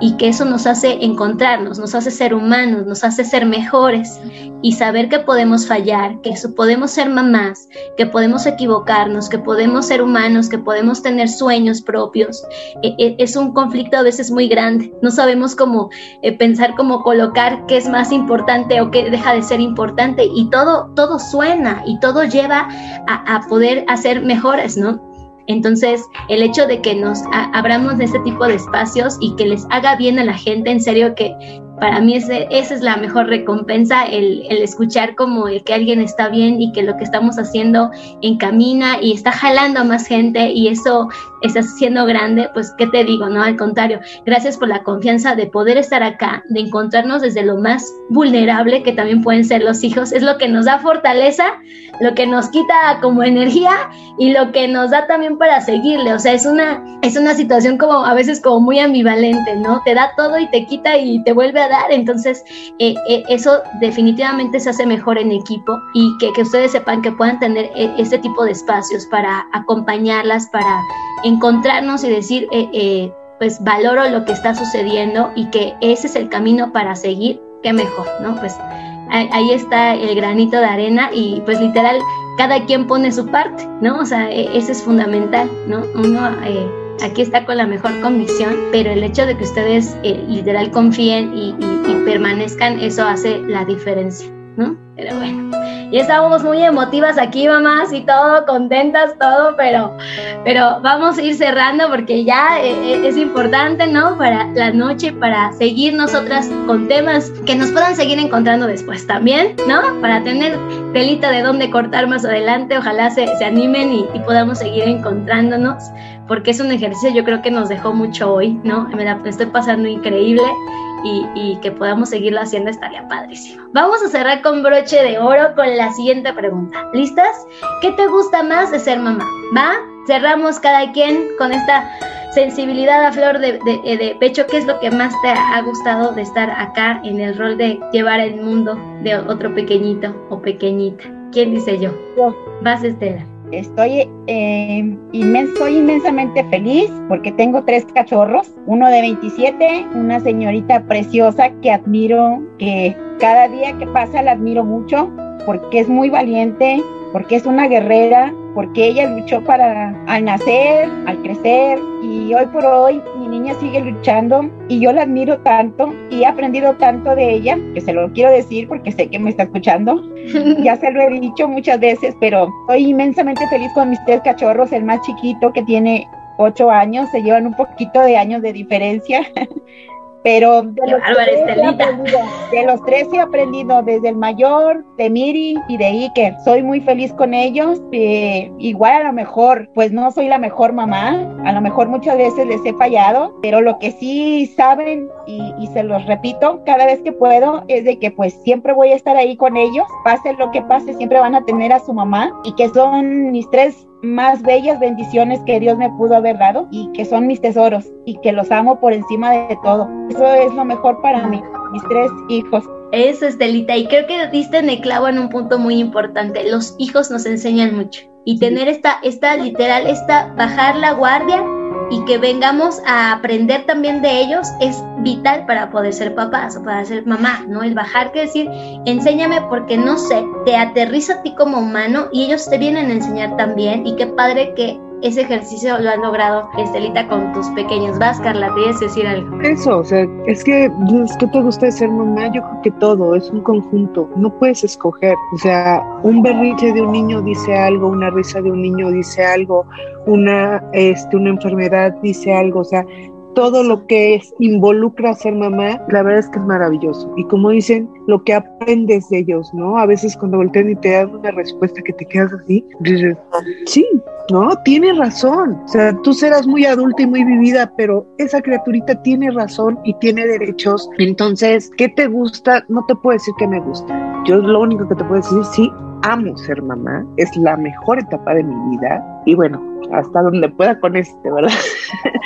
[SPEAKER 11] Y que eso nos hace encontrarnos, nos hace ser humanos, nos hace ser mejores y saber que podemos fallar, que podemos ser mamás, que podemos equivocarnos, que podemos ser humanos, que podemos tener sueños propios, e, e, es un conflicto a veces muy grande. No sabemos cómo eh, pensar, cómo colocar qué es más importante o qué deja de ser importante y todo, todo suena y todo lleva a, a poder hacer mejores, ¿no? Entonces, el hecho de que nos abramos de este tipo de espacios y que les haga bien a la gente, en serio que para mí ese, esa es la mejor recompensa, el, el, escuchar como el que alguien está bien y que lo que estamos haciendo encamina y está jalando a más gente y eso está siendo grande, pues qué te digo, ¿no? Al contrario, gracias por la confianza de poder estar acá, de encontrarnos desde lo más vulnerable que también pueden ser los hijos, es lo que nos da fortaleza, lo que nos quita como energía y lo que nos da también para seguirle, o sea, es una, es una situación como a veces como muy ambivalente, ¿no? Te da todo y te quita y te vuelve a entonces, eh, eh, eso definitivamente se hace mejor en equipo y que, que ustedes sepan que puedan tener eh, este tipo de espacios para acompañarlas, para encontrarnos y decir, pues valoro lo que está sucediendo y que ese es el camino para seguir, qué mejor, ¿no? Pues ahí está el granito de arena y pues literal cada quien pone su parte, ¿no? O sea, e, eso es fundamental, ¿no? Uno eh, aquí está con la mejor convicción, pero el hecho de que ustedes eh, literal confíen y permanezcan, eso hace la diferencia, ¿no? Pero bueno, y estábamos muy emotivas aquí, mamás, y todo, contentas, todo, pero, pero vamos a ir cerrando porque ya eh, eh, es importante, ¿no? Para la noche, para seguir nosotras con temas que nos puedan seguir encontrando después también, ¿no? Para tener telita de dónde cortar más adelante, ojalá se, se animen y, y podamos seguir encontrándonos, porque es un ejercicio yo creo que nos dejó mucho hoy, ¿no? Me la estoy pasando increíble y, que podamos seguirlo haciendo estaría padrísimo. Vamos a cerrar con broche de oro con la siguiente pregunta. ¿Listas? ¿Qué te gusta más de ser mamá? ¿Va? Cerramos cada quien con esta sensibilidad a flor de, de, pecho. ¿Qué es lo que más te ha gustado de estar acá en el rol de llevar el mundo de otro pequeñito o pequeñita? ¿Quién dice yo? Yo. Vas, Estela.
[SPEAKER 7] Estoy, eh, inmensamente feliz porque tengo tres cachorros, uno de 27, una señorita preciosa que admiro, que cada día que pasa la admiro mucho porque es muy valiente, porque es una guerrera, porque ella luchó para al nacer, al crecer y hoy por hoy mi niña sigue luchando y yo la admiro tanto y he aprendido tanto de ella que se lo quiero decir porque sé que me está escuchando. ya se lo he dicho muchas veces, pero estoy inmensamente feliz con mis tres cachorros, el más chiquito que tiene ocho años, se llevan un poquito de años de diferencia. Pero de los, de los, tres he aprendido, desde el mayor, de Miri y de Iker. Soy muy feliz con ellos. Eh, igual a lo mejor, pues no soy la mejor mamá. A lo mejor muchas veces les he fallado, pero lo que sí saben y, y se los repito cada vez que puedo es de que pues siempre voy a estar ahí con ellos. Pase lo que pase, siempre van a tener a su mamá y que son mis tres más bellas bendiciones que Dios me pudo haber dado y que son mis tesoros y que los amo por encima de todo. Eso es lo mejor para mí, mis tres hijos.
[SPEAKER 11] Eso, Estelita, y creo que diste en el clavo en un punto muy importante. Los hijos nos enseñan mucho y tener esta, esta literal, esta bajar la guardia y que vengamos a aprender también de ellos es vital para poder ser papás o para ser mamá, ¿no? El bajar, que decir, enséñame porque no sé, te aterriza a ti como humano y ellos te vienen a enseñar también y qué padre que ese ejercicio lo has logrado, Estelita, con tus pequeños. Vas, Carla, ¿tienes decir algo?
[SPEAKER 10] Eso, o sea, es que, es que te gusta ser mamá, yo creo que todo, es un conjunto, no puedes escoger. O sea, un berrinche de un niño dice algo, una risa de un niño dice algo, una, este, una enfermedad dice algo, o sea, todo lo que es, involucra ser mamá, la verdad es que es maravilloso. Y como dicen, lo que aprendes de ellos, ¿no? A veces cuando voltean y te dan una respuesta que te quedas así, sí, ¿no? Tiene razón. O sea, tú serás muy adulta y muy vivida, pero esa criaturita tiene razón y tiene derechos. Entonces, ¿qué te gusta? No te puedo decir que me gusta. Yo lo único que te puedo decir, sí, amo ser mamá, es la mejor etapa de mi vida y bueno, hasta donde pueda con este, ¿verdad?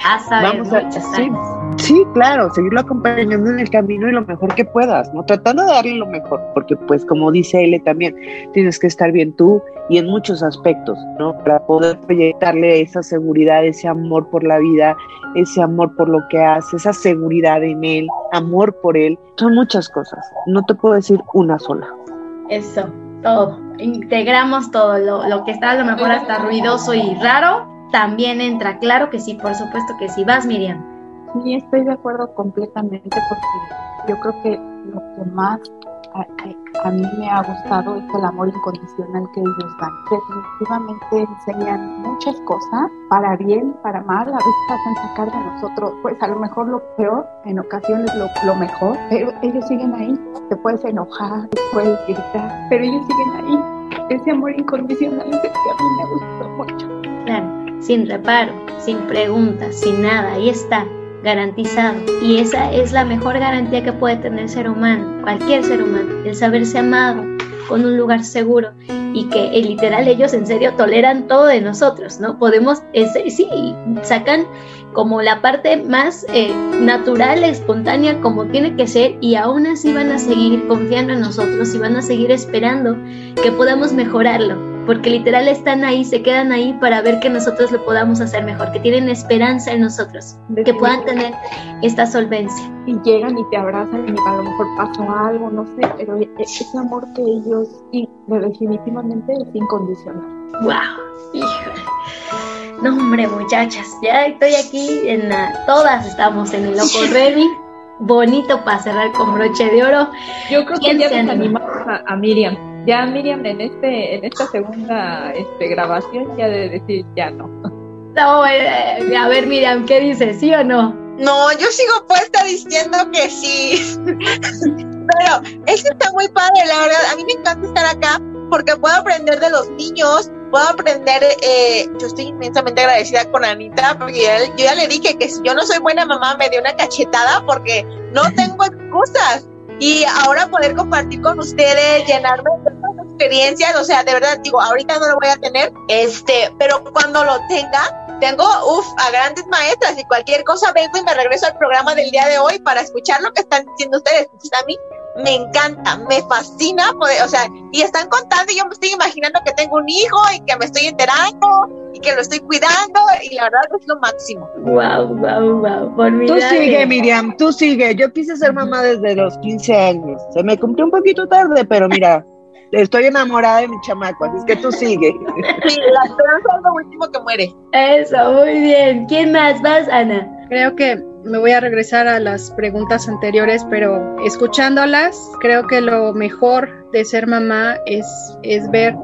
[SPEAKER 11] Ah, Vamos a
[SPEAKER 10] sí, sí, claro, seguirlo acompañando en el camino y lo mejor que puedas, ¿no? Tratando de darle lo mejor, porque pues como dice él también, tienes que estar bien tú y en muchos aspectos, ¿no? Para poder proyectarle esa seguridad, ese amor por la vida, ese amor por lo que hace, esa seguridad en él, amor por él, son muchas cosas, no te puedo decir una sola.
[SPEAKER 11] Eso, todo, integramos todo, lo, que está a lo mejor hasta ruidoso y raro, también entra, claro que sí, por supuesto que sí. Vas, Miriam.
[SPEAKER 3] Sí, estoy de acuerdo completamente porque yo creo que lo que más a, mí me ha gustado es el amor incondicional que ellos dan. Definitivamente enseñan muchas cosas, para bien, para mal, a veces hacen sacar de nosotros, pues a lo mejor lo peor, en ocasiones lo, mejor, pero ellos siguen ahí. Te puedes enojar, te puedes gritar, pero ellos siguen ahí. Ese amor incondicional es el que a mí me gusta mucho.
[SPEAKER 11] Claro, sin reparo, sin preguntas, sin nada, ahí está garantizado. Y esa es la mejor garantía que puede tener el ser humano, cualquier ser humano, el saberse amado con un lugar seguro y que eh, literal ellos en serio toleran todo de nosotros, ¿no? Podemos, sí, sacan como la parte más eh, natural, espontánea, como tiene que ser, y aún así van a seguir confiando en nosotros y van a seguir esperando que podamos mejorarlo porque literal están ahí, se quedan ahí para ver que nosotros lo podamos hacer mejor, que tienen esperanza en nosotros, que puedan tener esta solvencia.
[SPEAKER 3] Y llegan y te abrazan y a lo mejor pasó algo, no sé, pero e-, ese amor que ellos, y definitivamente es incondicional.
[SPEAKER 11] ¡Wow! Híjole. No, hombre, muchachas, ya estoy aquí en la, todas estamos en el loco ready. Bonito para cerrar con broche de oro.
[SPEAKER 3] Yo creo que ya desanimamos a, a, Miriam. Ya Miriam en este, en esta segunda este, grabación ya de decir ya no.
[SPEAKER 11] No, eh, a ver Miriam, ¿qué dices? ¿Sí o no?
[SPEAKER 13] No, yo sigo puesta diciendo que sí. Pero es que está muy padre, la verdad. A mí me encanta estar acá porque puedo aprender de los niños, puedo aprender, eh, yo estoy inmensamente agradecida con Anita, porque yo ya le dije que si yo no soy buena mamá me dio una cachetada porque no tengo excusas. Y ahora poder compartir con ustedes, llenarme de experiencias, o sea, de verdad digo, ahorita no lo voy a tener, este, pero cuando lo tenga, tengo, uff, a grandes maestras y cualquier cosa vengo y me regreso al programa del día de hoy para escuchar lo que están diciendo ustedes. A mí me encanta, me fascina poder, o sea, y están contando y yo me estoy imaginando que tengo un hijo y que me estoy enterando y que lo estoy cuidando y la verdad es lo máximo.
[SPEAKER 11] Wow, wow, wow. Por
[SPEAKER 10] tú sigue, Miriam, tú sigue. Yo quise ser mamá desde los 15 años. Se me cumplió un poquito tarde, pero mira, estoy enamorada de mi chamaco, así es que tú sigue.
[SPEAKER 13] Sí, la esperanza es lo último que muere.
[SPEAKER 11] Eso, muy bien. ¿Quién más vas, Ana?
[SPEAKER 2] Creo que me voy a regresar a las preguntas anteriores, pero escuchándolas, creo que lo mejor de ser mamá es, es ver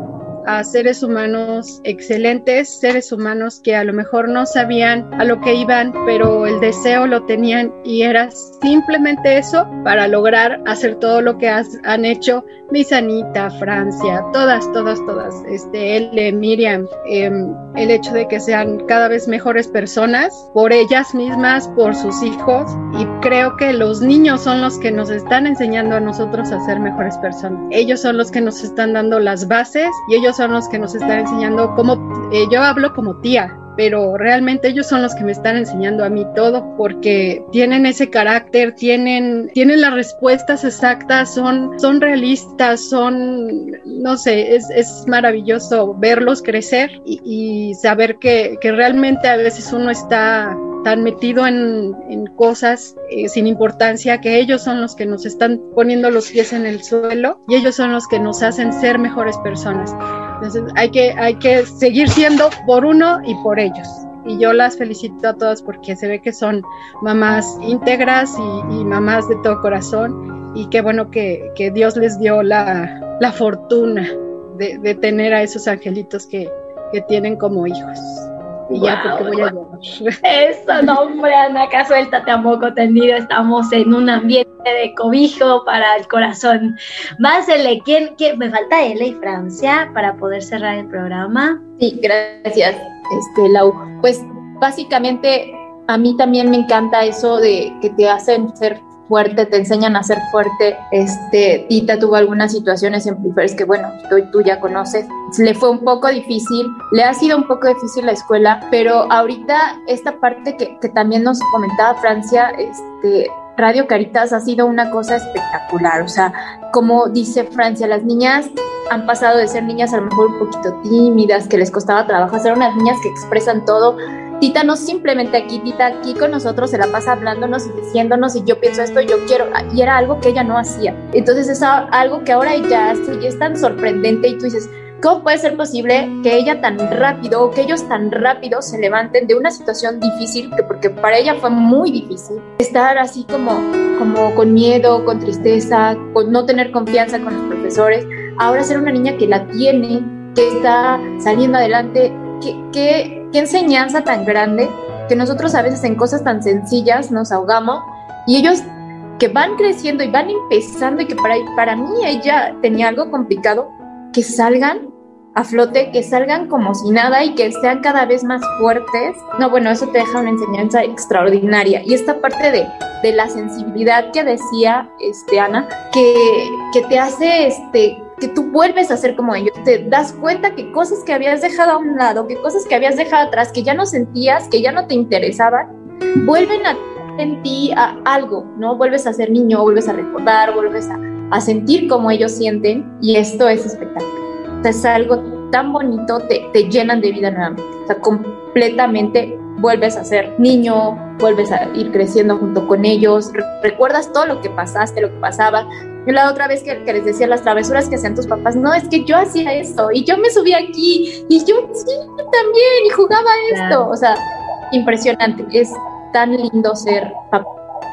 [SPEAKER 2] a seres humanos excelentes, seres humanos que a lo mejor no sabían a lo que iban, pero el deseo lo tenían y era simplemente eso para lograr hacer todo lo que han hecho Misanita, Francia, todas, todas, todas, este, él, Miriam, em, el hecho de que sean cada vez mejores personas por ellas mismas, por sus hijos y creo que los niños son los que nos están enseñando a nosotros a ser mejores personas. Ellos son los que nos están dando las bases y ellos son los que nos están enseñando cómo, eh, yo hablo como tía, pero realmente ellos son los que me están enseñando a mí todo porque tienen ese carácter, tienen, tienen las respuestas exactas, son, son realistas, son, no sé, es, es maravilloso verlos crecer y, y saber que, que realmente a veces uno está tan metido en, en cosas eh, sin importancia que ellos son los que nos están poniendo los pies en el suelo y ellos son los que nos hacen ser mejores personas. Entonces hay que, hay que seguir siendo por uno y por ellos. Y yo las felicito a todas porque se ve que son mamás íntegras y, y mamás de todo corazón y qué bueno que, que Dios les dio la, la fortuna de, de, tener a esos angelitos que, que tienen como hijos. Y wow, ya, porque voy a llorar.
[SPEAKER 11] Eso, no, hombre, Ana, acá suéltate a poco tendido. Estamos en un ambiente de cobijo para el corazón. Másele, ¿quién, quién? Me falta Ella y Francia para poder cerrar el programa.
[SPEAKER 12] Sí, gracias, este, Lau. Pues básicamente a mí también me encanta eso de que te hacen ser fuerte, te enseñan a ser fuerte. Este, Tita tuvo algunas situaciones en Prefers que, bueno, tú, ya conoces. Le fue un poco difícil, le ha sido un poco difícil la escuela, pero ahorita esta parte que, que también nos comentaba Francia, este, Radio Caritas ha sido una cosa espectacular. O sea, como dice Francia, las niñas han pasado de ser niñas a lo mejor un poquito tímidas, que les costaba trabajo, a ser unas niñas que expresan todo Tita no simplemente aquí, Tita aquí con nosotros se la pasa hablándonos y diciéndonos y yo pienso esto, yo quiero, y era algo que ella no hacía. Entonces es algo que ahora ella hace y es tan sorprendente y tú dices, ¿cómo puede ser posible que ella tan rápido o que ellos tan rápido se levanten de una situación difícil, que porque para ella fue muy difícil, estar así como, como con miedo, con tristeza, con no tener confianza con los profesores, ahora ser una niña que la tiene, que está saliendo adelante, que qué enseñanza tan grande que nosotros a veces en cosas tan sencillas nos ahogamos y ellos que van creciendo y van empezando y que para, para mí ella tenía algo complicado, que salgan a flote, que salgan como si nada y que sean cada vez más fuertes. No, bueno, eso te deja una enseñanza extraordinaria. Y esta parte de, de la sensibilidad que decía este, Ana, que, que te hace este, que tú vuelves a ser como ellos, te das cuenta que cosas que habías dejado a un lado, que cosas que habías dejado atrás, que ya no sentías, que ya no te interesaban, vuelven a en ti a algo, ¿no? Vuelves a ser niño, vuelves a recordar, vuelves a, sentir como ellos sienten y esto es espectacular. Es algo tan bonito, te, te llenan de vida nuevamente. O sea, completamente vuelves a ser niño, vuelves a ir creciendo junto con ellos, recuerdas todo lo que pasaste, lo que pasaba. Yo la otra vez que, les decía las travesuras que hacían tus papás, no, es que yo hacía esto y yo me subía aquí y yo sí, también y jugaba esto. O sea, impresionante. Es tan lindo ser papá,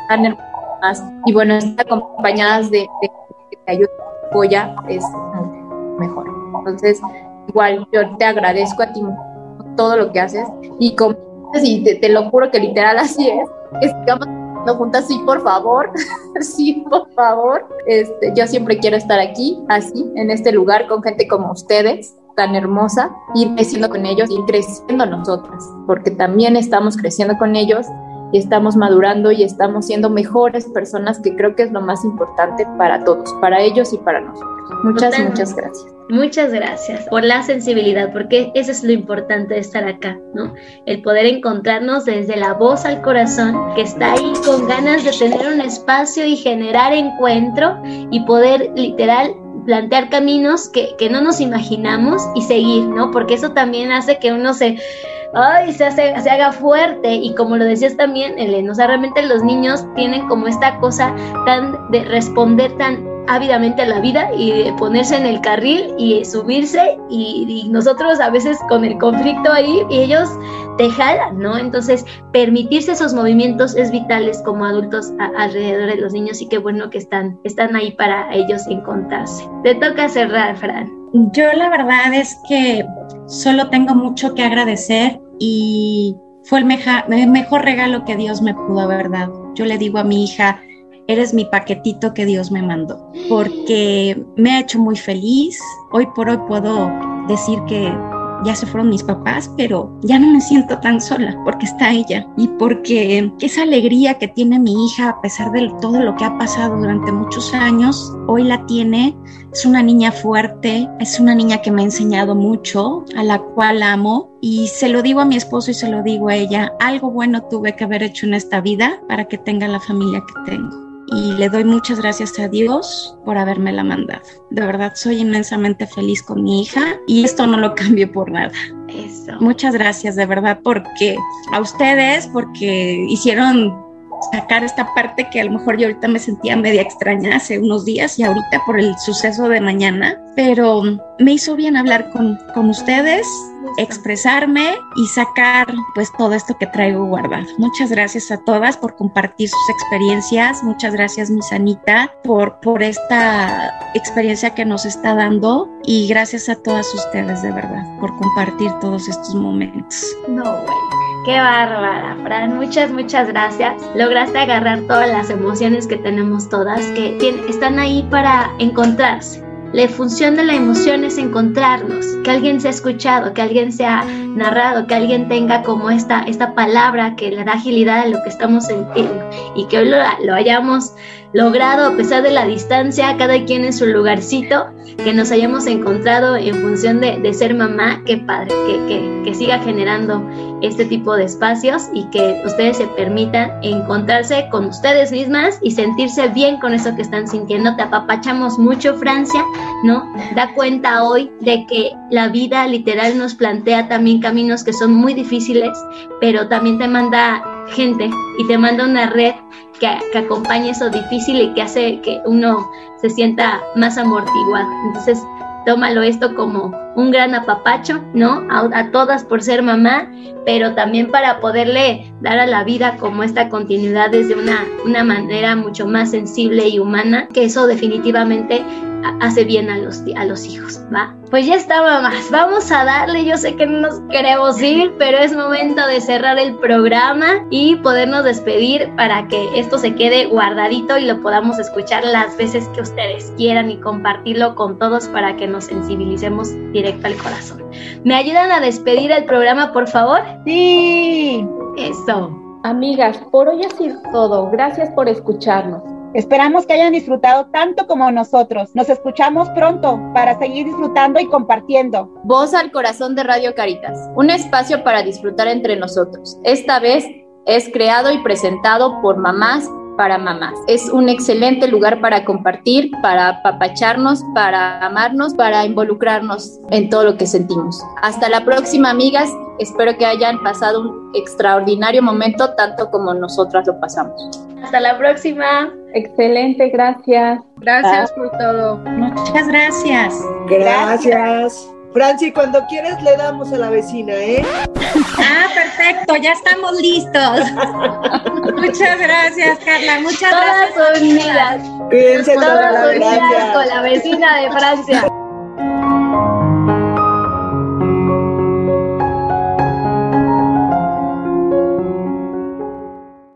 [SPEAKER 12] tan hermosas y bueno, estar acompañadas de, de, que te ayuda, apoya, es mejor. Entonces, igual yo te agradezco a ti todo lo que haces y como y te, lo juro que literal así es, estamos juntas, sí, por favor, sí, por favor. Este, yo siempre quiero estar aquí, así, en este lugar, con gente como ustedes, tan hermosa, ir creciendo con ellos, y creciendo nosotras, porque también estamos creciendo con ellos y estamos madurando y estamos siendo mejores personas, que creo que es lo más importante para todos, para ellos y para nosotros. Muchas, muchas gracias.
[SPEAKER 11] Muchas gracias por la sensibilidad, porque eso es lo importante de estar acá, ¿no? El poder encontrarnos desde la voz al corazón, que está ahí con ganas de tener un espacio y generar encuentro y poder literal plantear caminos que, que no nos imaginamos y seguir, ¿no? Porque eso también hace que uno se ay, se, hace, se haga fuerte y como lo decías también, Elena, o sea, realmente los niños tienen como esta cosa tan de responder tan ávidamente a la vida y de ponerse en el carril y subirse y, nosotros a veces con el conflicto ahí y ellos te jalan, ¿no? Entonces, permitirse esos movimientos es vitales como adultos alrededor de los niños y qué bueno que están, están ahí para ellos encontrarse. Te toca cerrar, Fran.
[SPEAKER 1] Yo la verdad es que solo tengo mucho que agradecer y fue el, mejor regalo que Dios me pudo haber dado. Yo le digo a mi hija, eres mi paquetito que Dios me mandó, porque me ha hecho muy feliz. Hoy por hoy puedo decir que ya se fueron mis papás, pero ya no me siento tan sola porque está ella y porque esa alegría que tiene mi hija a pesar de todo lo que ha pasado durante muchos años, hoy la tiene. Es una niña fuerte, es una niña que me ha enseñado mucho, a la cual amo y se lo digo a mi esposo y se lo digo a ella, algo bueno tuve que haber hecho en esta vida para que tenga la familia que tengo y le doy muchas gracias a Dios por haberme la mandado. De verdad soy inmensamente feliz con mi hija y esto no lo cambio por nada. Eso. Muchas gracias de verdad porque a ustedes porque hicieron sacar esta parte que a lo mejor yo ahorita me sentía media extraña hace unos días y ahorita por el suceso de mañana, pero me hizo bien hablar con, con ustedes, expresarme y sacar pues todo esto que traigo guardado. Muchas gracias a todas por compartir sus experiencias, muchas gracias mi Sanita por, por esta experiencia que nos está dando y gracias a todas ustedes de verdad por compartir todos estos momentos.
[SPEAKER 11] No, bueno. Qué bárbara, Fran. Muchas, muchas gracias. Lograste agarrar todas las emociones que tenemos todas, que están ahí para encontrarse. La función de la emoción es encontrarnos, que alguien se ha escuchado, que alguien se ha narrado, que alguien tenga como esta, esta palabra que le da agilidad a lo que estamos sintiendo y que hoy lo, lo hayamos logrado a pesar de la distancia, cada quien en su lugarcito, que nos hayamos encontrado en función de, de ser mamá, qué padre, que, que, que, siga generando este tipo de espacios y que ustedes se permitan encontrarse con ustedes mismas y sentirse bien con eso que están sintiendo. Te apapachamos mucho, Francia, ¿no? Da cuenta hoy de que la vida literal nos plantea también caminos que son muy difíciles, pero también te manda gente y te manda una red que, que, acompañe eso difícil y que hace que uno se sienta más amortiguado. Entonces, tómalo esto como un gran apapacho, ¿no? A, todas por ser mamá, pero también para poderle dar a la vida como esta continuidad desde una, una manera mucho más sensible y humana, que eso definitivamente hace bien a los, a los hijos, ¿va? Pues ya está, mamás, vamos a darle, yo sé que no nos queremos ir, pero es momento de cerrar el programa y podernos despedir para que esto se quede guardadito y lo podamos escuchar las veces que ustedes quieran y compartirlo con todos para que nos sensibilicemos directamente al corazón. ¿Me ayudan a despedir el programa, por favor?
[SPEAKER 3] Sí.
[SPEAKER 11] Eso.
[SPEAKER 3] Amigas, por hoy ha sido todo. Gracias por escucharnos.
[SPEAKER 7] Esperamos que hayan disfrutado tanto como nosotros. Nos escuchamos pronto para seguir disfrutando y compartiendo.
[SPEAKER 12] Voz al corazón de Radio Caritas, un espacio para disfrutar entre nosotros. Esta vez es creado y presentado por mamás para mamás. Es un excelente lugar para compartir, para apapacharnos, para amarnos, para involucrarnos en todo lo que sentimos. Hasta la próxima, amigas. Espero que hayan pasado un extraordinario momento tanto como nosotras lo pasamos.
[SPEAKER 11] Hasta la próxima.
[SPEAKER 3] Excelente, gracias.
[SPEAKER 2] Gracias por todo.
[SPEAKER 1] Muchas gracias.
[SPEAKER 14] Gracias. Franci, cuando quieres le damos a la vecina, ¿eh?
[SPEAKER 1] Ah, perfecto, ya estamos listos. Muchas gracias, Carla. Muchas
[SPEAKER 11] Todas
[SPEAKER 1] gracias.
[SPEAKER 11] unidas.
[SPEAKER 14] Cuídense
[SPEAKER 11] Todas
[SPEAKER 14] todas,
[SPEAKER 11] unidas
[SPEAKER 14] gracias.
[SPEAKER 11] con la vecina de Francia.